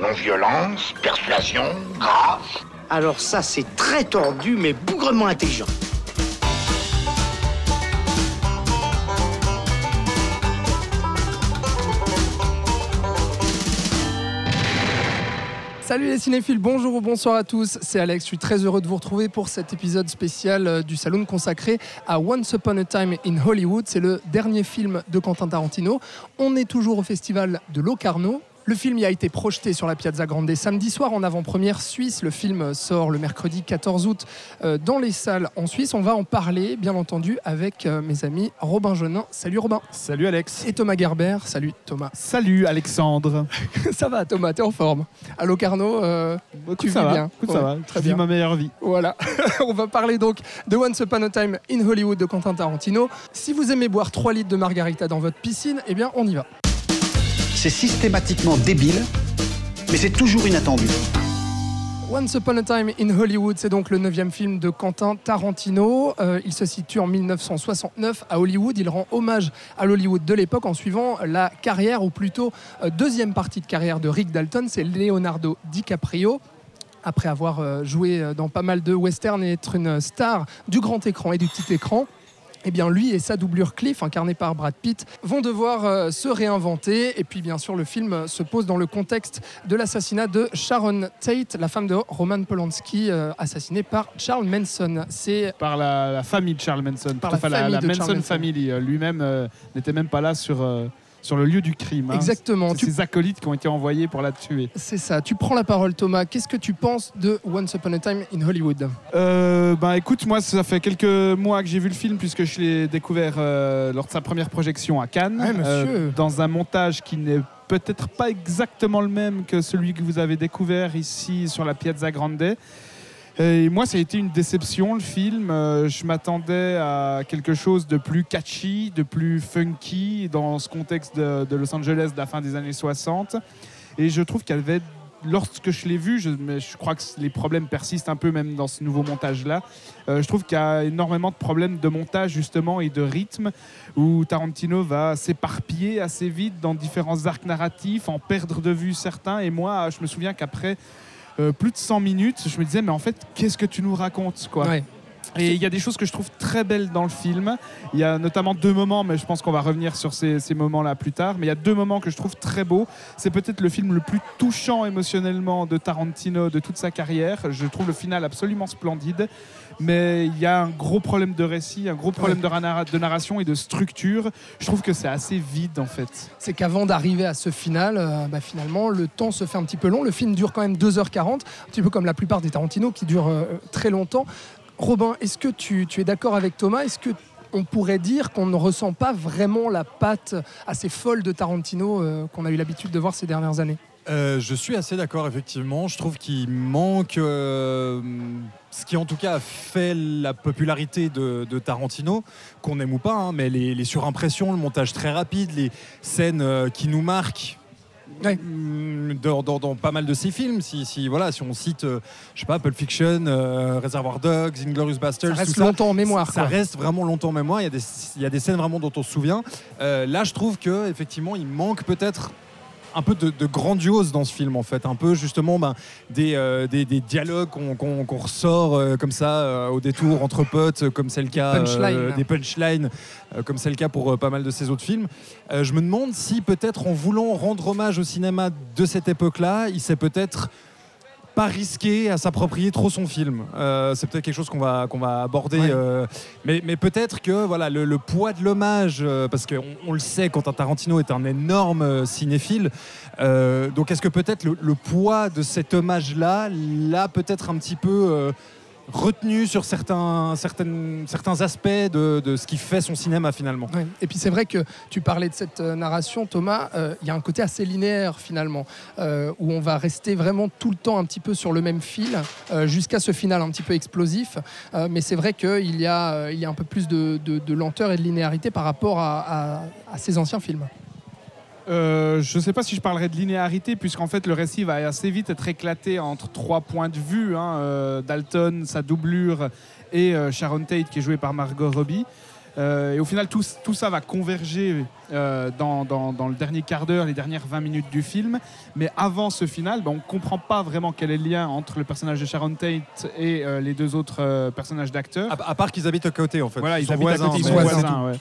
Non-violence, persuasion, grâce. Alors ça, c'est très tordu, mais bougrement intelligent. Salut les cinéphiles, bonjour ou bonsoir à tous, c'est Alex, je suis très heureux de vous retrouver pour cet épisode spécial euh, du Saloon consacré à Once Upon a Time in Hollywood. C'est le dernier film de Quentin Tarantino. On est toujours au festival de Locarno, le film y a été projeté sur la Piazza Grande samedi soir en avant-première suisse. Le film sort le mercredi 14 août euh, dans les salles en Suisse. On va en parler, bien entendu, avec euh, mes amis Robin Genin. Salut Robin. Salut Alex. Et Thomas Gerber. Salut Thomas. Salut Alexandre. ça va Thomas, t'es en forme. À Locarno, euh, tu ça vis va. bien. Écoute, ça va. Très Je bien. vis ma meilleure vie. Voilà, on va parler donc de Once Upon a Time in Hollywood de Quentin Tarantino. Si vous aimez boire 3 litres de margarita dans votre piscine, eh bien on y va. C'est systématiquement débile, mais c'est toujours inattendu. Once Upon a Time in Hollywood, c'est donc le neuvième film de Quentin Tarantino. Euh, il se situe en 1969 à Hollywood. Il rend hommage à l'Hollywood de l'époque en suivant la carrière, ou plutôt euh, deuxième partie de carrière de Rick Dalton, c'est Leonardo DiCaprio. Après avoir euh, joué dans pas mal de westerns et être une star du grand écran et du petit écran, eh bien, lui et sa doublure Cliff, incarnée par Brad Pitt, vont devoir euh, se réinventer. Et puis, bien sûr, le film se pose dans le contexte de l'assassinat de Sharon Tate, la femme de Roman Polanski, euh, assassinée par Charles Manson. C'est Par la, la famille de Charles Manson. Par la Enfin, famille de Manson, family. Euh, Lui-même euh, n'était même pas là sur, sur le lieu du crime. hein. exactement. Tu- ses acolytes qui ont été envoyés pour la tuer. C'est ça. Tu prends la parole, Thomas. Qu'est-ce que tu penses de Once Upon a Time in Hollywood? Euh, bah écoute, moi ça fait quelques mois que j'ai vu le film puisque je l'ai découvert euh, lors de sa première projection à Cannes, Ouais, monsieur. dans un montage qui n'est peut-être pas exactement le même que celui que vous avez découvert ici sur la Piazza Grande. Et moi, ça a été une déception le film. Euh, je m'attendais à quelque chose de plus catchy, de plus funky dans ce contexte de, Los Angeles de la fin des années 60. Et je trouve qu'elle avait lorsque je l'ai vu, je, je crois que les problèmes persistent un peu même dans ce nouveau montage-là. Euh, je trouve qu'il y a énormément de problèmes de montage justement et de rythme où Tarantino va s'éparpiller assez vite dans différents arcs narratifs, en perdre de vue certains. Et moi, je me souviens qu'après euh, plus de 100 minutes, je me disais mais en fait, qu'est-ce que tu nous racontes quoi. Et il y a des choses que je trouve très belles dans le film. Il y a notamment deux moments, mais je pense qu'on va revenir sur ces, ces moments-là plus tard. Mais il y a deux moments que je trouve très beaux. C'est peut-être le film le plus touchant émotionnellement de Tarantino de toute sa carrière. Je trouve le final absolument splendide. Mais il y a un gros problème de récit, un gros problème de narration et de structure. Je trouve que c'est assez vide en fait. c'est qu'avant d'arriver à ce final, euh, bah, finalement, le temps se fait un petit peu long. Le film dure quand même 2h40, un petit peu comme la plupart des Tarantino qui durent euh, très longtemps. Robin, est-ce que tu, es d'accord avec Thomas? Est-ce que on pourrait dire qu'on ne ressent pas vraiment la patte assez folle de Tarantino euh, qu'on a eu l'habitude de voir ces dernières années? Euh, je suis assez d'accord, effectivement. Je trouve qu'il manque euh, ce qui, en tout cas, a fait la popularité de, Tarantino, qu'on aime ou pas, hein, mais les, surimpressions, le montage très rapide, les scènes qui nous marquent. Ouais. mm, Dans, dans- dans pas mal de ses films, si, si, voilà, si on cite, euh, je sais pas, Pulp Fiction, euh, Reservoir Dogs, Inglorious Bastards, Ça reste tout ça, longtemps en mémoire. ça quoi. reste vraiment longtemps en mémoire. Il y a des, il y a des scènes vraiment dont on se souvient. Euh, là, je trouve que effectivement, il manque peut-être un peu de, de grandiose dans ce film, en fait. Un peu justement ben, des, euh, des, des dialogues qu'on ressort euh, comme ça euh, au détour entre potes, comme c'est le cas punchlines. des punchlines, comme c'est le cas pour pas mal de ces autres films. Je me demande si peut-être en voulant rendre hommage au cinéma de cette époque-là, il s'est peut-être pas risqué à s'approprier trop son film. Euh, c'est peut-être quelque chose qu'on va, qu'on va aborder. Ouais. euh, mais mais peut-être que voilà, le, le poids de l'hommage, euh, parce qu'on on le sait, Quentin Tarantino est un énorme cinéphile. donc est-ce que peut-être le, le poids de cet hommage-là l'a peut-être un petit peu retenu sur certains, certains aspects de, de ce qui fait son cinéma finalement. Et puis c'est vrai que tu parlais de cette euh, narration, Thomas. euh, Il y a un côté assez linéaire finalement, euh, où on va rester vraiment tout le temps un petit peu sur le même fil, jusqu'à ce final un petit peu explosif. Mais c'est vrai qu'il y, a, y a un peu plus de, de- de lenteur et de linéarité par rapport à, à- à ces anciens films. Euh, je ne sais pas si je parlerai de linéarité, puisqu'en fait le récit va assez vite être éclaté entre trois points de vue. hein, euh, Dalton, sa doublure et euh, Sharon Tate, qui est jouée par Margot Robbie. Euh, et au final, tout, tout ça va converger euh, dans, dans- dans le dernier quart d'heure, les dernières 20 minutes du film. Mais avant ce final, ben, on ne comprend pas vraiment quel est le lien entre le personnage de Sharon Tate et euh, les deux autres euh, personnages d'acteurs. À, à part qu'ils habitent à côté, en fait. Voilà, ils, habitent à voisins, côté, ils sont voisins. voisins. ouais.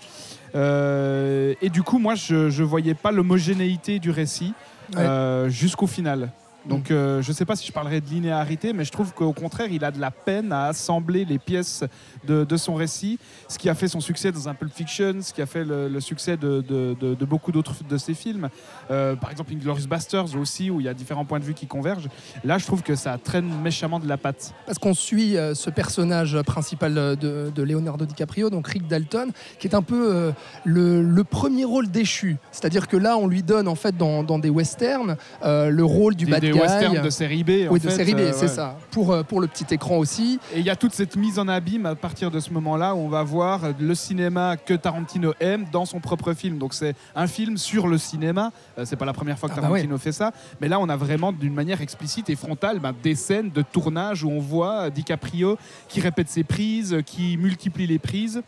Euh, et du coup, moi, je ne voyais pas l'homogénéité du récit Ouais. euh, jusqu'au final. Donc, euh, je ne sais pas si je parlerai de linéarité, mais je trouve qu'au contraire, il a de la peine à assembler les pièces de, de son récit, ce qui a fait son succès dans un Pulp Fiction, ce qui a fait le, le succès de, de- de- de beaucoup d'autres de ses films. Euh, par exemple, Inglourious Basterds aussi, où il y a différents points de vue qui convergent. Là, je trouve que ça traîne méchamment de la patte. Parce qu'on suit euh, ce personnage principal de, Leonardo DiCaprio, donc Rick Dalton, qui est un peu le, le premier rôle déchu. C'est-à-dire que là, on lui donne en fait dans, dans des westerns le rôle du des, bad des guy. De série B. en oui, de fait, série B, euh, c'est ouais. ça. Pour, euh, pour le petit écran aussi. Et il y a toute cette mise en abîme à partir de ce moment-là où on va voir le cinéma que Tarantino aime dans son propre film. Donc c'est un film sur le cinéma. Euh, c'est pas la première fois que Ah bah Tarantino fait ça, mais là on a vraiment d'une manière explicite et frontale ben, des scènes de tournage où on voit DiCaprio qui répète ses prises, qui multiplie les prises.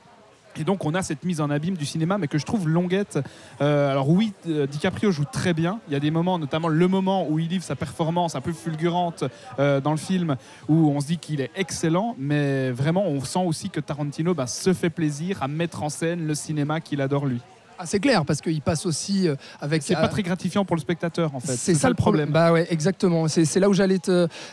Et donc on a cette mise en abîme du cinéma, mais que je trouve longuette. Euh, alors oui, euh, DiCaprio joue très bien. Il y a des moments, notamment le moment où il livre sa performance un peu fulgurante euh, dans le film, où on se dit qu'il est excellent, mais vraiment on sent aussi que Tarantino bah, se fait plaisir à mettre en scène le cinéma qu'il adore lui. Ah, c'est clair, parce qu'il passe aussi avec. C'est pas très gratifiant pour le spectateur en fait. C'est ça le problème. Bah ouais, exactement. C'est là où j'allais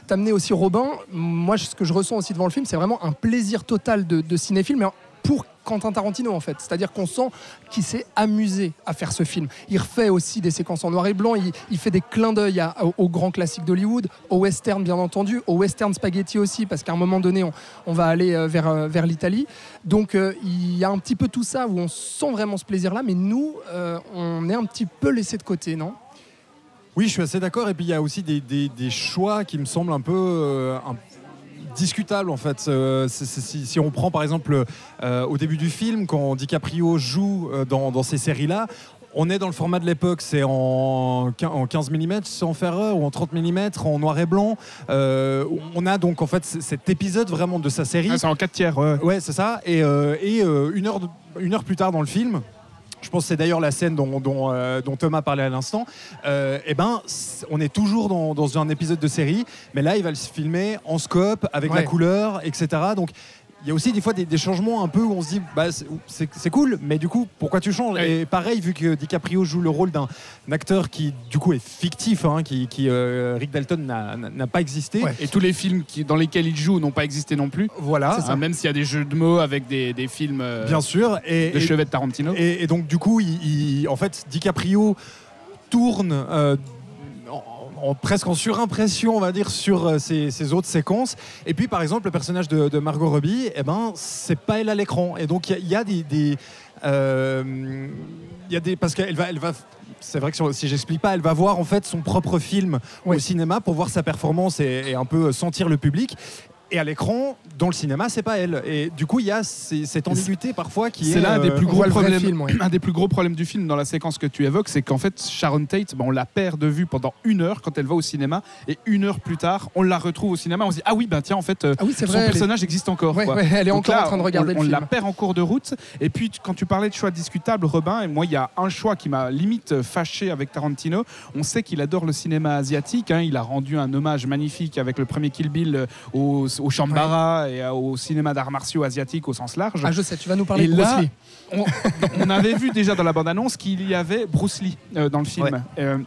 t'amener aussi, Robin. Moi, ce que je ressens aussi devant le film, c'est vraiment un plaisir total de, de cinéphile, mais pour Quentin Tarantino en fait. C'est-à-dire qu'on sent qu'il s'est amusé à faire ce film. Il refait aussi des séquences en noir et blanc. Il, il fait des clins d'œil à- au- aux grands classiques d'Hollywood, au western bien entendu, au western spaghetti aussi, parce qu'à un moment donné, on, va aller euh, vers, euh, vers l'Italie. Donc euh, il y a un petit peu tout ça où on sent vraiment ce plaisir-là, mais nous, on est un petit peu laissé de côté, non? Oui, je suis assez d'accord. Et puis il y a aussi des, choix qui me semblent un peu discutables en fait. Euh, si, si on prend par exemple euh, au début du film, quand DiCaprio joue euh, dans, dans ces séries-là. On est dans le format de l'époque, c'est en, quin- en 15 mm sans faire erreur, ou en 30 mm en noir et blanc. Euh, on a donc en fait cet épisode vraiment de sa série. Ah, c'est en 4 tiers. ouais. Ouais, c'est ça. Et, euh, et euh, une, heure de- une heure plus tard dans le film, je pense que c'est d'ailleurs la scène dont, dont, euh, dont Thomas parlait à l'instant, euh, eh ben, on est toujours dans, dans un épisode de série, mais là, il va le filmer en scope, avec la couleur, etc. Donc, il y a aussi des fois des, des changements un peu où on se dit bah, c'est- cool, mais du coup, pourquoi tu changes? Et pareil, vu que DiCaprio joue le rôle d'un acteur qui, du coup, est fictif, hein, qui, qui, euh, Rick Dalton n'a- pas existé. Ouais. Et tous les films qui, dans lesquels il joue n'ont pas existé non plus. Voilà, Hein, même s'il y a des jeux de mots avec des, des films euh, bien sûr. Et, de et- chevet de Tarantino. Et, et donc, du coup, il, il- en fait, DiCaprio tourne euh, en- presque en surimpression, on va dire, sur euh, ces, ces autres séquences. Et puis, par exemple, le personnage de, de Margot Robbie, eh ben, c'est pas elle à l'écran. Et donc, il y a- il y, a des. des, euh, il y a des parce qu'elle va. Elle va c'est vrai que si- si j'explique pas, elle va voir en fait son propre film Oui. au cinéma pour voir sa performance et, et un peu sentir le public. Et à l'écran, dans le cinéma, c'est pas elle. Et du coup, il y a ces- cette ambiguïté parfois qui est. C'est l'un des euh, plus on gros problèmes. film, ouais. Un des plus gros problèmes du film dans la séquence que tu évoques, c'est qu'en fait Sharon Tate, ben, on la perd de vue pendant une heure quand elle va au cinéma, et une heure plus tard, on la retrouve au cinéma. On se dit ah oui ben tiens en fait euh, Ah oui, son vrai. elle est- personnage existe encore. Ouais, quoi. ouais, elle est Donc encore là, en train de regarder on, le on film. la perd en cours de route. Et puis quand tu parlais de choix discutables, Robin, et moi il y a un choix qui m'a limite fâché avec Tarantino. On sait qu'il adore le cinéma asiatique. hein. Il a rendu un hommage magnifique avec le premier Kill Bill euh, au, Shambhala et au cinéma d'arts martiaux asiatiques au sens large. Ah, je sais, tu vas nous parler Et de Bruce là, Lee. on, on avait vu déjà dans la bande-annonce qu'il y avait Bruce Lee euh, dans le film. Ouais. Euh,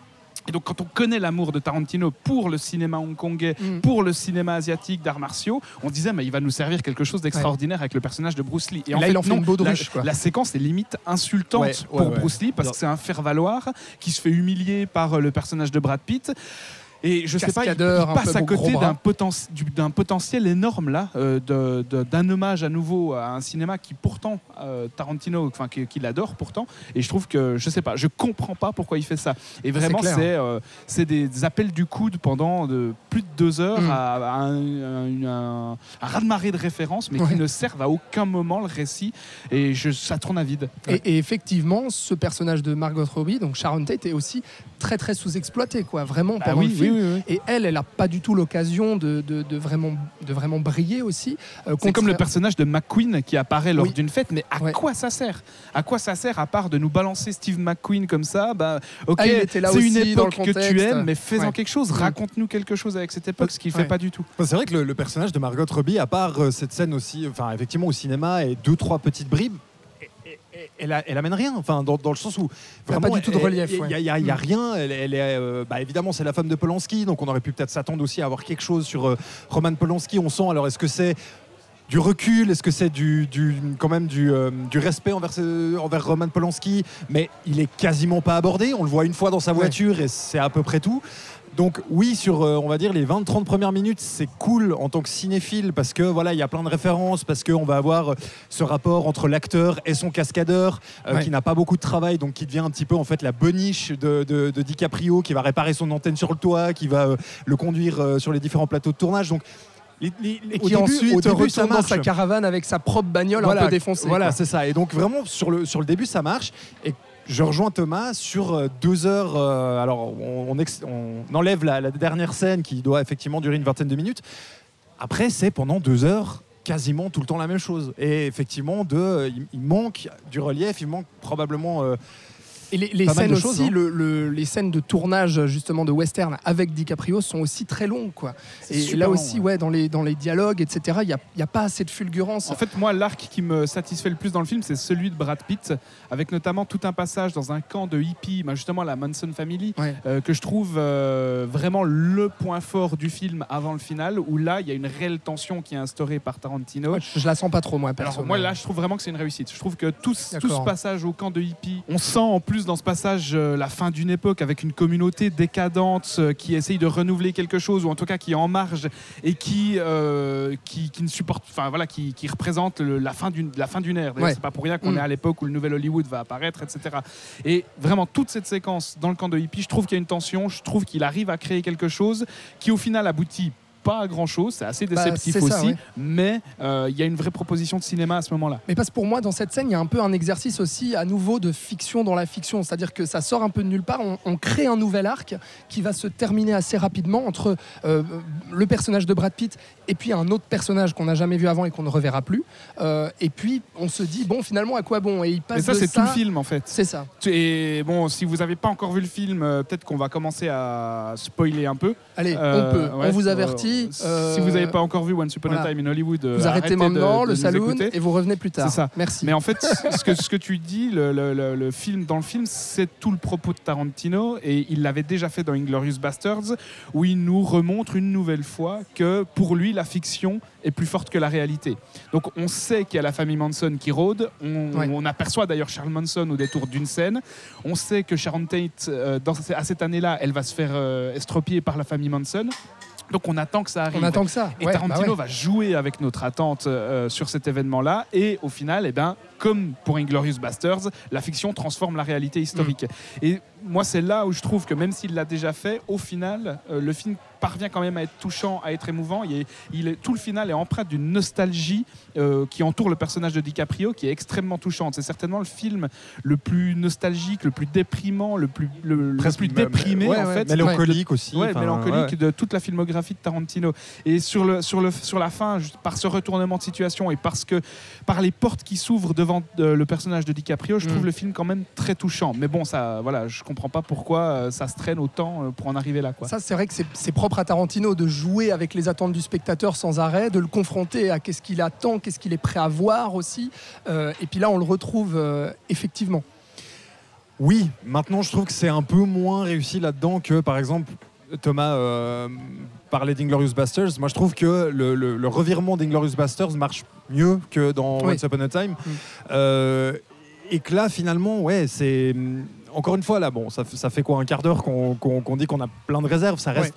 et donc, quand on connaît l'amour de Tarantino pour le cinéma hongkongais, Mm. pour le cinéma asiatique d'arts martiaux, on disait, mais il va nous servir quelque chose d'extraordinaire avec le personnage de Bruce Lee. Et là, il en fait non, une baudruche, la, quoi. la séquence est limite insultante Ouais, ouais, pour. Bruce Lee parce que c'est un faire-valoir qui se fait humilier par euh, le personnage de Brad Pitt. Et je sais pas, il, passe à côté d'un poten- du- d'un potentiel énorme là, euh, de- de- d'un hommage à nouveau à un cinéma qui pourtant euh, Tarantino, enfin qui, qui l'adore pourtant. Et je trouve que je sais pas, je comprends pas pourquoi il fait ça. Et vraiment, clair. c'est euh, c'est des appels du coude pendant de plus de deux heures Mm. à, à un, un, un- un raz-de-marée de références, mais Ouais. qui ne servent à aucun moment le récit. Et je, ça tourne à vide. Et, et effectivement, ce personnage de Margot Robbie, donc Sharon Tate, est aussi très très sous-exploité, quoi. Vraiment Bah pendant oui, le film. Film. oui, oui. Et elle, elle a pas du tout l'occasion de, de- de vraiment, de vraiment briller aussi. Euh, C'est comme le personnage de McQueen qui apparaît lors Oui. d'une fête, mais à Ouais. quoi ça sert? À quoi ça sert à part de nous balancer Steve McQueen comme ça? Bah, ok, Ah, c'est une époque que tu aimes, mais fais-en Ouais. quelque chose. Raconte-nous quelque chose avec cette époque, ce qu'il fait Ouais. pas du tout. Enfin, C'est vrai que le, le personnage de Margot Robbie, à part euh, cette scène aussi, enfin effectivement au cinéma et deux trois petites bribes, elle, elle amène rien. Enfin dans, dans le sens où vraiment pas du tout de relief, Il y a- ouais. rien. Elle, elle est euh, bah, évidemment c'est la femme de Polanski, donc on aurait pu peut-être s'attendre aussi à avoir quelque chose sur euh, Roman Polanski. On sent alors est-ce que c'est du recul, est-ce que c'est du, du- quand même du, euh, du respect envers, Roman Polanski? Mais il est quasiment pas abordé. On le voit une fois dans sa Ouais. voiture et c'est à peu près tout. Donc oui, sur euh, on va dire les 20-30 premières minutes, c'est cool en tant que cinéphile parce que voilà, il y a plein de références, parce qu'on va avoir euh, ce rapport entre l'acteur et son cascadeur euh, Ouais. qui n'a pas beaucoup de travail, donc qui devient un petit peu en fait la boniche de, de- de DiCaprio, qui va réparer son antenne sur le toit, qui va le conduire sur les différents plateaux de tournage. Donc les- les- Et qui début- ensuite au début, ça dans marche. sa caravane avec sa propre bagnole un peu défoncée. Voilà, c'est ça. Et donc vraiment sur le, sur le début, ça marche. Et je rejoins Thomas sur euh, deux heures. euh, alors on, enlève la, dernière scène qui doit effectivement durer une vingtaine de minutes. Après, c'est pendant deux heures quasiment tout le temps la même chose. Et effectivement, euh, il, manque du relief, il manque probablement. Et les, scènes choses, aussi, hein. le- le- les scènes de tournage justement de western avec DiCaprio sont aussi très longues, quoi. Et là long, aussi, ouais. ouais, dans les dans les dialogues, etc. Il y a, y a pas assez de fulgurance. En fait, moi, l'arc qui me satisfait le plus dans le film, c'est celui de Brad Pitt, avec notamment tout un passage dans un camp de hippies, ben, justement la Manson Family, Ouais. euh, que je trouve euh, vraiment le point fort du film avant le final, où là, il y a une réelle tension qui est instaurée par Tarantino. Ouais, je, je la sens pas trop, moi, perso. Alors moi là je trouve vraiment que c'est une réussite. Je trouve que tout, ce- tout ce passage au camp de hippies, on sent en plus dans ce passage euh, la fin d'une époque avec une communauté décadente euh, qui essaye de renouveler quelque chose ou en tout cas qui est en marge et qui euh, qui, qui ne supporte, enfin voilà, qui, qui représente le- la fin d'une la fin d'une ère. Ouais. C'est pas pour rien qu'on Mm. est à l'époque où le nouvel Hollywood va apparaître, etc. Et vraiment toute cette séquence dans le camp de hippies, je trouve qu'il y a une tension, je trouve qu'il arrive à créer quelque chose qui au final aboutit pas à grand chose, c'est assez Bah, déceptif ça, aussi, ouais. mais euh, il y a une vraie proposition de cinéma à ce moment-là. Mais parce que pour moi, dans cette scène, il y a un peu un exercice aussi à nouveau de fiction dans la fiction. C'est-à-dire que ça sort un peu de nulle part. On, on crée un nouvel arc qui va se terminer assez rapidement entre euh, le personnage de Brad Pitt et puis un autre personnage qu'on n'a jamais vu avant et qu'on ne reverra plus. Euh, et puis on se dit, bon, finalement, à quoi bon? Et il passe Mais ça, c'est tout le film en fait. C'est ça. Et bon, si vous n'avez pas encore vu le film, peut-être qu'on va commencer à spoiler un peu. Allez, on peut. ouais, on vous euh, euh, si vous n'avez pas encore vu Once Upon a voilà. Time in Hollywood, euh, vous arrêtez maintenant de le écouter. et vous revenez plus tard. C'est ça. Merci. Mais en fait, ce que, ce que tu dis, le, le- le- le film, dans le film, c'est tout le propos de Tarantino et il l'avait déjà fait dans Inglorious Bastards, où il nous remontre une nouvelle fois que pour lui, la fiction est plus forte que la réalité. Donc on sait qu'il y a la famille Manson qui rôde, on, Ouais. on aperçoit d'ailleurs Charles Manson au détour d'une scène, on sait que Sharon Tate, euh, dans, à cette année-là, elle va se faire euh, estropier par la famille Manson. Donc on attend que ça arrive. on attend que ça. Et Ouais, Tarantino bah ouais. va jouer avec notre attente euh, sur cet événement-là. Et au final, eh ben, comme pour Inglorious Bastards, la fiction transforme la réalité historique. Mm. Et moi, c'est là où je trouve que même s'il l'a déjà fait, au final, euh, le film parvient quand même à être touchant, à être émouvant. Il est, il est- tout le final est empreint d'une nostalgie euh, qui entoure le personnage de DiCaprio, qui est extrêmement touchante. C'est certainement le film le plus nostalgique, le plus déprimant, le plus, le, le plus déprimé ouais, en ouais, fait. mélancolique aussi. Ouais, mélancolique de toute la filmographie de Tarantino. Et sur, le, sur, le, sur la fin, par ce retournement de situation et parce que par les portes qui s'ouvrent devant euh, le personnage de DiCaprio, je trouve Mm. le film quand même très touchant. Mais bon, ça, voilà, je comprends pas pourquoi euh, ça se traîne autant euh, pour en arriver là. Quoi. Ça, c'est vrai que c'est- propre à Tarantino de jouer avec les attentes du spectateur sans arrêt, de le confronter à qu'est-ce qu'il attend, qu'est-ce qu'il est prêt à voir aussi. Euh, et puis là, on le retrouve euh, effectivement. Oui, maintenant je trouve que c'est un peu moins réussi là-dedans que par exemple Thomas euh, parlait d'Inglorious Bastards. Moi je trouve que le, le- le revirement d'Inglorious Bastards marche mieux que dans Oui. Once Upon a Time. Mm. Euh, et que là finalement, ouais, c'est. Encore une fois, là, bon, ça, fait- ça fait quoi un quart d'heure qu'on dit qu'on a plein de réserves. Ça reste,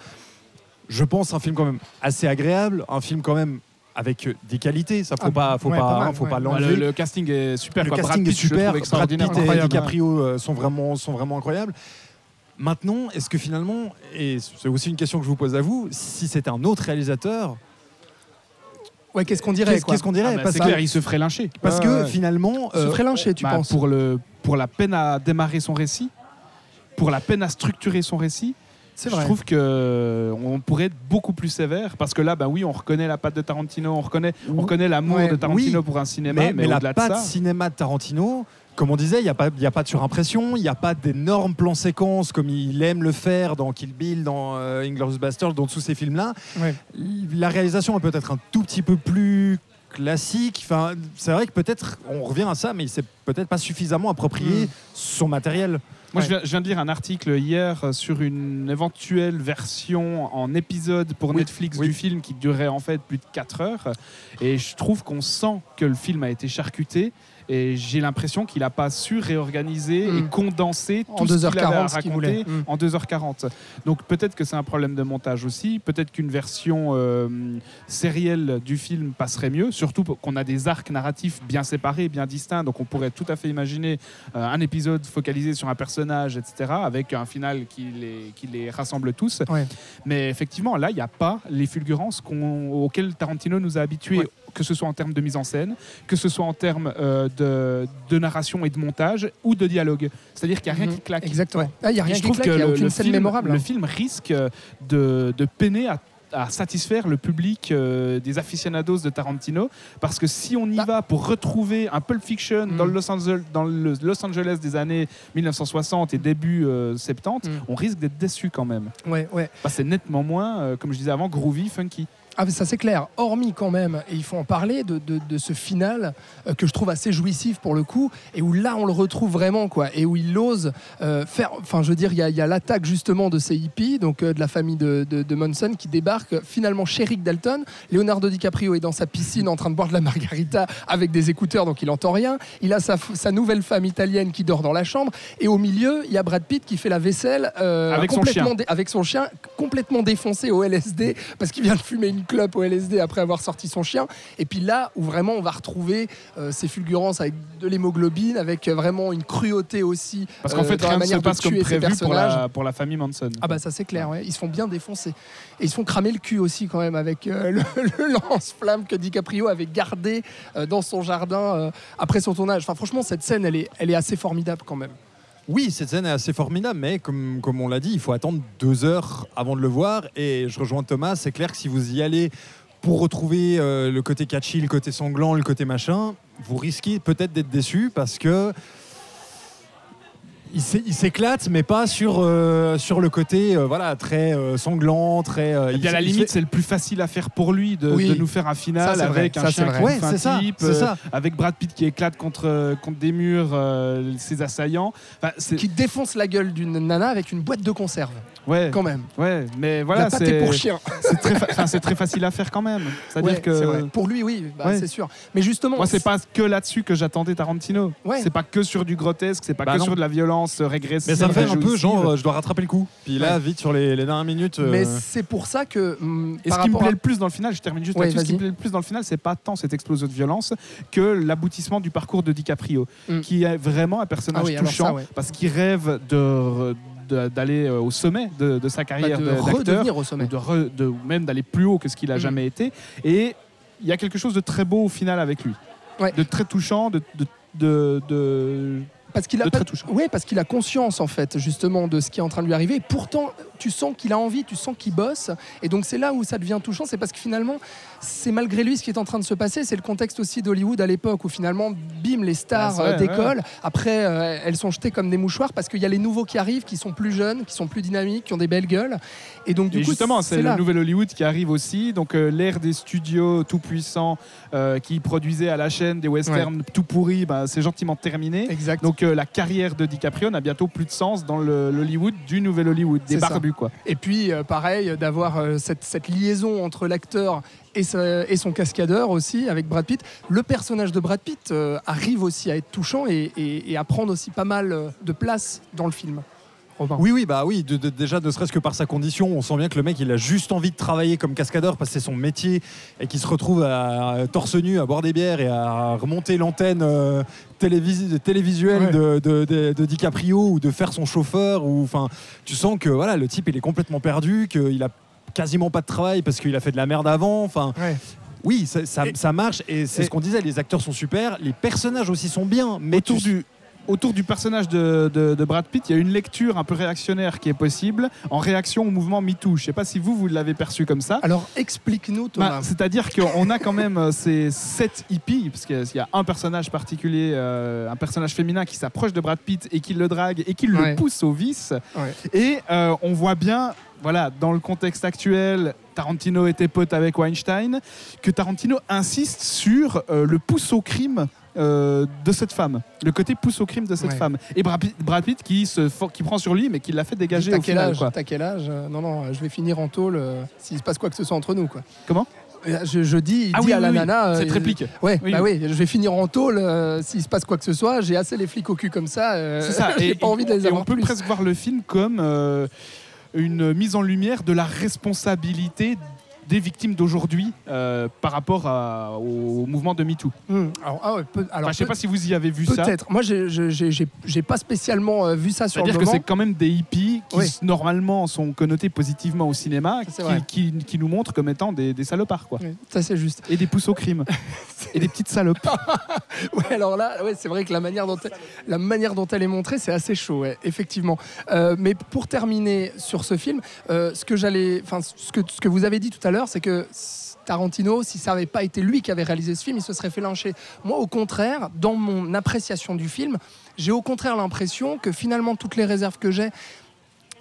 je pense, un film quand même assez agréable, un film quand même avec des qualités. Ça faut Ah, pas, faut ouais, pas, pas mal, faut ouais. pas l'enlever. le, le casting est super. Le quoi. casting Brad est Pitt, super. Brad. Pitt et. DiCaprio euh, sont vraiment, sont vraiment incroyables. Maintenant, est-ce que finalement, et c'est aussi une question que je vous pose à vous, si c'était un autre réalisateur, Ouais, qu'est-ce qu'on dirait qu'est-ce qu'on dirait? Ah bah, Parce c'est que, clair, il se ferait lyncher. parce que finalement, Se euh, ferait lyncher, tu Bah, penses? pour, le, pour la peine à démarrer son récit, pour la peine à structurer son récit, Je vrai. trouve que euh, on pourrait être beaucoup plus sévère parce que là, ben oui, on reconnaît la patte de Tarantino, on reconnaît, on reconnaît l'amour Ouais, de Tarantino oui. pour un cinéma, mais, mais, mais la de patte ça, cinéma de Tarantino, comme on disait, il n'y a, pas- y a pas de surimpression, il n'y a pas d'énormes plans séquences comme il aime le faire dans Kill Bill, dans euh, Inglourious Basterds, dans tous ces films-là. Ouais. La réalisation est peut-être un tout petit peu plus classique. Enfin, c'est vrai que peut-être on revient à ça, mais il s'est peut-être pas suffisamment approprié Mm. son matériel. Moi, je, viens, je viens de lire un article hier euh, sur une éventuelle version en épisode pour Oui, Netflix oui. du film qui durerait en fait plus de 4 heures. Et je trouve qu'on sent que le film a été charcuté. Et j'ai l'impression qu'il n'a pas su réorganiser et condenser En tout ce qu'il avait à 2h40, ce qu'il raconter voulait. Mm. en 2h40. Donc peut-être que c'est un problème de montage aussi. Peut-être qu'une version euh, sérielle du film passerait mieux. Surtout qu'on a des arcs narratifs bien séparés, bien distincts. Donc on pourrait tout à fait imaginer euh, un épisode focalisé sur un personnage, etc., avec un final qui les, qui les rassemble tous. Ouais. Mais effectivement, là, il n'y a pas les fulgurances auxquelles Tarantino nous a habitués, Ouais. Que ce soit en termes de mise en scène, que ce soit en termes euh, de, de narration et de montage, ou de dialogue. C'est-à-dire qu'il n'y a rien Mhm. qui claque. Exactement. Ah, Il n'y a rien je qui claque, que il n'y a le, aucune le scène film, mémorable. le hein. film risque de, de peiner à à satisfaire le public euh, des aficionados de Tarantino parce que si on y Bah. va pour retrouver un Pulp Fiction Mm. dans, le Los Angeles, dans le Los Angeles des années 1960 et début euh, 70 Mm. on risque d'être déçu quand même Ouais, ouais. Que c'est nettement moins euh, comme je disais avant groovy funky Ah, ça c'est clair. Hormis quand même, et il faut en parler de, de- de ce final euh, que je trouve assez jouissif pour le coup, et où là on le retrouve vraiment, quoi, et où il ose euh, faire. Enfin, je veux dire, il y a, l'attaque justement de ces hippies, donc euh, de la famille de, de, Monson, qui débarque finalement chez Rick Dalton. Leonardo DiCaprio est dans sa piscine en train de boire de la margarita avec des écouteurs, donc il entend rien. Il a sa, nouvelle femme italienne qui dort dans la chambre, et au milieu, il y a Brad Pitt qui fait la vaisselle euh, Avec son chien. avec son chien complètement défoncé au LSD parce qu'il vient de fumer une clope au LSD après avoir sorti son chien. Et puis là où vraiment on va retrouver euh, ces fulgurances avec de l'hémoglobine, avec euh, vraiment une cruauté aussi. parce qu'en euh, fait dans la rien ne se manière passe comme tuer prévu pour la, pour la famille Manson Ah bah ça c'est clair, ouais. ils se font bien défoncer. Et ils se font cramer le cul aussi quand même avec euh, le, le lance-flamme que DiCaprio avait gardé dans son jardin après son tournage. Enfin franchement cette scène elle est, elle est assez formidable quand même. Oui, cette scène est assez formidable, mais comme, comme on l'a dit, il faut attendre deux heures avant de le voir. Et je rejoins Thomas, c'est clair que si vous y allez pour retrouver euh, le côté catchy, le côté sanglant, le côté machin, vous risquez peut-être d'être déçu parce que il s'é- il s'éclate, mais pas sur, euh, sur le côté euh, voilà, très euh, sanglant, très. euh, et il puis à la limite, c'est le plus facile à faire pour lui de, Oui. de nous faire un final Ça, c'est vrai. avec un Ça, chien. Ouais, un ça, type, euh, ça. avec Brad Pitt qui éclate contre, contre des murs euh, ses assaillants. Enfin, Qui défonce la gueule d'une nana avec une boîte de conserve ouais, quand même. ouais, mais voilà, c'est pour chien. c'est très, fa- facile à faire quand même. C'est-à-dire Ouais, c'est que vrai. Pour lui, oui, bah, Ouais. c'est sûr. Mais justement, moi, c'est pas que là-dessus que j'attendais Tarantino. Ouais. C'est pas que sur du grotesque, c'est pas Bah que non. sur de la violence euh, régressive. Mais ça fait un peu genre, euh, je dois rattraper le coup. Puis là, Ouais. vite sur les, les dernières minutes. euh, Mais c'est pour ça que. hum, Et ce qui me plaît à- le plus dans le final, je termine juste Ouais, là-dessus, ce qui me plaît le plus dans le final, c'est pas tant cette explosion de violence que l'aboutissement du parcours de DiCaprio, Mm. qui est vraiment un personnage Ah oui, touchant ça, ouais. parce qu'il rêve de de- d'aller euh, au sommet de, de sa bah, carrière de de- d'acteur, redevenir au ou sommet. de, re- de- ou même d'aller plus haut que ce qu'il a Mm. jamais été. Et il y a quelque chose de très beau au final avec lui, Ouais. de très touchant, de, de, de- de- Parce qu'il a pas-. Ouais, parce qu'il a conscience en fait justement de ce qui est en train de lui arriver. Et pourtant, tu sens qu'il a envie, tu sens qu'il bosse. Et donc c'est là où ça devient touchant, c'est parce que finalement, c'est malgré lui ce qui est en train de se passer. C'est le contexte aussi d'Hollywood à l'époque où finalement, bim, les stars Ah, euh, décollent. Après, euh, elles sont jetées comme des mouchoirs parce qu'il y a les nouveaux qui arrivent, qui sont plus jeunes, qui sont plus dynamiques, qui ont des belles gueules. Et donc du et coup, justement, c'est le nouvel Hollywood qui arrive aussi. Donc euh, l'ère des studios tout puissants euh, qui produisaient à la chaîne des westerns tout pourris, bah, c'est gentiment terminé. Exact. Donc la carrière de DiCaprio n'a bientôt plus de sens dans le- l'Hollywood du nouvel Hollywood, des barbus quoi. Et puis, euh, pareil, d'avoir euh, cette, cette liaison entre l'acteur et, son cascadeur aussi, avec Brad Pitt. Le personnage de Brad Pitt euh, arrive aussi à être touchant et, et- et à prendre aussi pas mal euh, de place dans le film. Robin. Oui, oui, bah oui, de- de- déjà ne serait-ce que par sa condition, on sent bien que le mec il a juste envie de travailler comme cascadeur parce que c'est son métier et qu'il se retrouve à, à torse nu à boire des bières et à remonter l'antenne euh, télévis- télévisuelle Ouais. de, DiCaprio ou de faire son chauffeur ou enfin tu sens que voilà le type il est complètement perdu, qu'il a quasiment pas de travail parce qu'il a fait de la merde avant, enfin Ouais. oui ça, ça- Et- ça marche et c'est ce qu'on disait, les acteurs sont super, les personnages aussi sont bien, mais Autour tu- du autour du personnage de, de- de Brad Pitt, il y a une lecture un peu réactionnaire qui est possible en réaction au mouvement MeToo. Je sais pas si vous, vous l'avez perçu comme ça. Alors explique-nous, Thomas. Bah, C'est-à-dire qu'on a quand même euh, ces sept hippies, parce qu'il y a un personnage particulier, euh, un personnage féminin qui s'approche de Brad Pitt et qui le drague et qui Ouais. le pousse au vice. Ouais. Et euh, on voit bien, voilà, dans le contexte actuel, Tarantino était pote avec Weinstein, que Tarantino insiste sur euh, le pouce au crime. Euh, de cette femme, le côté pouce au crime de cette Ouais. femme. Et Brad Pitt, Brad Pitt qui, se, for- qui prend sur lui, mais qui l'a fait dégager T'as quel âge quoi. Quel âge Euh, Non, non, je vais finir en tôle euh, s'il se passe quoi que ce soit entre nous. Quoi. Comment? Euh, je, je dis, il Ah dit oui, à la oui, nana. euh, Cette réplique. Ouais, Oui, bah oui. je vais finir en tôle euh, s'il se passe quoi que ce soit. J'ai assez les flics au cul comme ça. euh, C'est ça. J'ai pas envie de les avoir on peut plus. presque voir le film comme une mise en lumière de la responsabilité des victimes d'aujourd'hui euh, par rapport à- au mouvement de MeToo. Hmm, Alors, ah ouais, peut- alors Enfin, je sais pas si vous y avez vu ça. Peut-être. Moi, j'ai- pas spécialement euh, vu ça sur le C'est-à-dire que moment. c'est quand même des hippies qui Oui. normalement sont connotés positivement au cinéma, Ça, qui, qui- qui nous montrent comme étant des, des salopards, quoi. Oui, Ça, c'est juste. Et des pouces au crime. et des petites salopes. Ouais, alors là, ouais, c'est vrai que la manière dont elle, la manière dont elle est montrée, c'est assez chaud, ouais, effectivement. Euh, mais pour terminer sur ce film, ce que j'allais, enfin, ce que, ce que vous avez dit tout à l'heure, c'est que Tarantino, si ça n'avait pas été lui qui avait réalisé ce film, il se serait fait lyncher. Moi, au contraire, dans mon appréciation du film, j'ai au contraire l'impression que finalement toutes les réserves que j'ai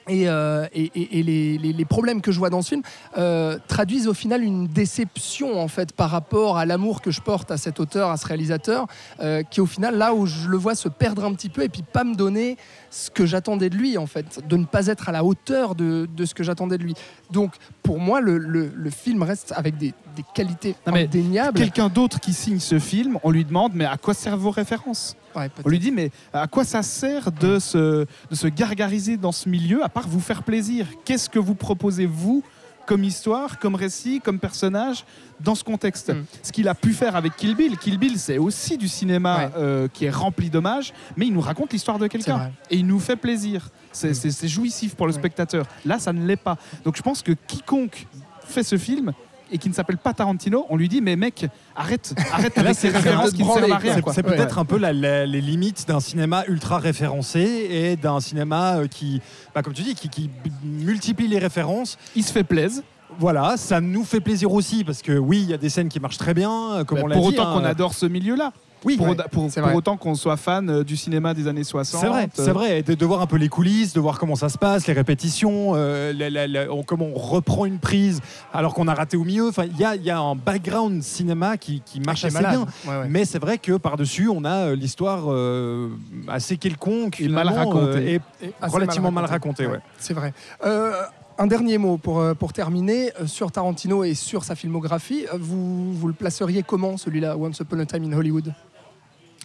et, euh, et- et- et les, les- les problèmes que je vois dans ce film euh, traduisent au final une déception en fait par rapport à l'amour que je porte à cet auteur, à ce réalisateur, euh, qui au final là où je le vois se perdre un petit peu et puis pas me donner ce que j'attendais de lui en fait, de ne pas être à la hauteur de, de ce que j'attendais de lui. Donc pour moi le, le- le film reste avec des, des qualités Non, indéniables. Quelqu'un d'autre qui signe ce film, on lui demande mais à quoi servent vos références? Ouais. On lui dit mais à quoi ça sert de se, de se gargariser dans ce milieu à part vous faire plaisir? Qu'est-ce que vous proposez vous comme histoire, comme récit, comme personnage dans ce contexte? Mm. Ce qu'il a pu faire avec Kill Bill, Kill Bill c'est aussi du cinéma Ouais. euh, qui est rempli d'hommages, mais il nous raconte l'histoire de quelqu'un et il nous fait plaisir. C'est Mm. jouissif pour le Ouais. spectateur. Là ça ne l'est pas. Donc je pense que quiconque fait ce film et qui ne s'appelle pas Tarantino, on lui dit mais mec arrête, arrête avec ces c'est références qui ne servent à rien. C'est Ouais. peut-être un peu la- la- les limites d'un cinéma ultra référencé et d'un cinéma euh, qui, bah, comme tu dis, qui, multiplie les références. Il se fait plaisir. Voilà, ça nous fait plaisir aussi parce que oui, il y a des scènes qui marchent très bien, euh, comme Bah, on l'a pour dit. autant hein. qu'on adore ce milieu-là. Oui, Pour, Ouais, autant qu'on soit fan euh, du cinéma des années 60. C'est vrai, euh, c'est vrai, de, de voir un peu les coulisses, de voir comment ça se passe, les répétitions, euh, la- la- la- on- comment on reprend une prise alors qu'on a raté au milieu. Enfin, il y a, il y a un background cinéma qui, qui marche Qui est assez malade. bien. Ouais, ouais. Mais c'est vrai que par-dessus, on a l'histoire euh, assez quelconque Et mal racontée. euh, et Et assez relativement mal raconté. Ouais. C'est vrai. Euh, un dernier mot pour, pour terminer sur Tarantino et sur sa filmographie. Vous, vous le placeriez comment celui-là, Once Upon a Time in Hollywood?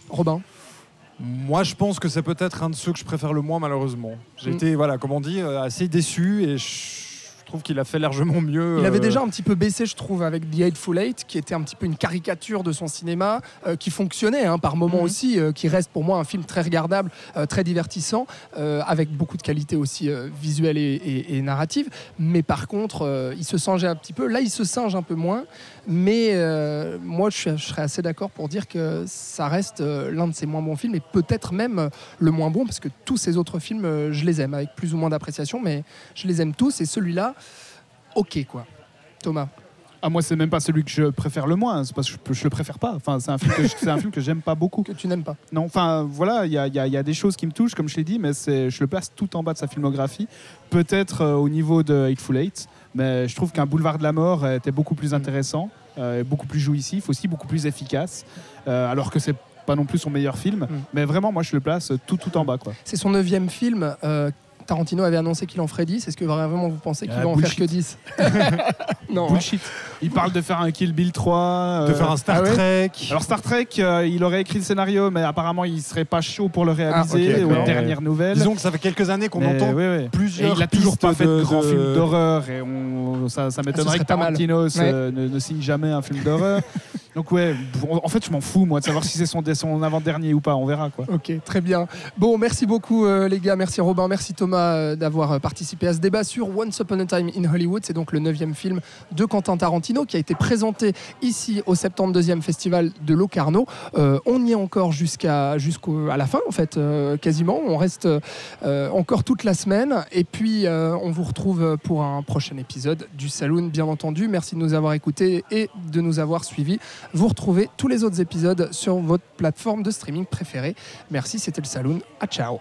Robin Moi, je pense que c'est peut-être un de ceux que je préfère le moins, malheureusement. J'ai Mm. été, voilà, comme on dit, euh, assez déçu et je je trouve qu'il a fait largement mieux. Il avait euh, déjà un petit peu baissé, je trouve, avec The Hateful Eight, qui était un petit peu une caricature de son cinéma, euh, qui fonctionnait hein, par moments Mhm. aussi, euh, qui reste pour moi un film très regardable, euh, très divertissant, avec beaucoup de qualité aussi visuelle et, et- et narrative. Mais par contre, il se singeait un petit peu. Là, il se singe un peu moins. Mais moi, je, suis- je serais assez d'accord pour dire que ça reste l'un de ses moins bons films, et peut-être même le moins bon, parce que tous ces autres films, je les aime, avec plus ou moins d'appréciation, mais je les aime tous. Et celui-là, ok, quoi. Thomas Ah, moi, c'est même pas celui que je préfère le moins. C'est parce que je, je le préfère pas. Enfin, c'est un film que je- c'est un film que j'aime pas beaucoup. que tu n'aimes pas. Non, enfin, voilà, il y a, il y a- il y a des choses qui me touchent, comme je l'ai dit, mais c'est- je le place tout en bas de sa filmographie. Peut-être euh, au niveau de Hateful Eight, mais je trouve qu'un Boulevard de la Mort était beaucoup plus intéressant, euh, beaucoup plus jouissif, aussi beaucoup plus efficace, euh, alors que c'est pas non plus son meilleur film. Mais vraiment, moi, je le place tout, tout en bas, quoi. C'est son neuvième film. Tarantino avait annoncé qu'il en ferait 10. Est-ce que vraiment vous pensez qu'il Ah, va en bullshit. faire que 10 Non. hein. Bullshit. Il parle de faire un Kill Bill 3. de euh, faire un Star ah ouais Trek. Alors Star Trek, euh, il aurait écrit le scénario, mais apparemment il serait pas chaud pour le réaliser. Ah, ok, aux d'accord. dernières nouvelles. Disons que ça fait quelques années qu'on entend ouais, plusieurs Et il a toujours pas fait de, de- grands de- films d'horreur et on, ça, ça m'étonnerait que. Tarantino se- Ouais. ne, ne signe jamais un film d'horreur. Donc ouais, en fait, je m'en fous moi de savoir si c'est son, avant-dernier ou pas. On verra quoi. Ok, très bien. Bon, merci beaucoup euh, les gars, merci Robin, merci Thomas euh, d'avoir euh, participé à ce débat sur Once Upon a Time in Hollywood. C'est donc le neuvième film de Quentin Tarantino qui a été présenté ici au 72e Festival de Locarno. On y est encore jusqu'à jusqu'à la fin en fait, quasiment. On reste encore toute la semaine et puis on vous retrouve pour un prochain épisode du Saloon, bien entendu. Merci de nous avoir écoutés et de nous avoir suivis. Vous retrouvez tous les autres épisodes sur votre plateforme de streaming préférée. Merci, c'était le Saloon. À ciao.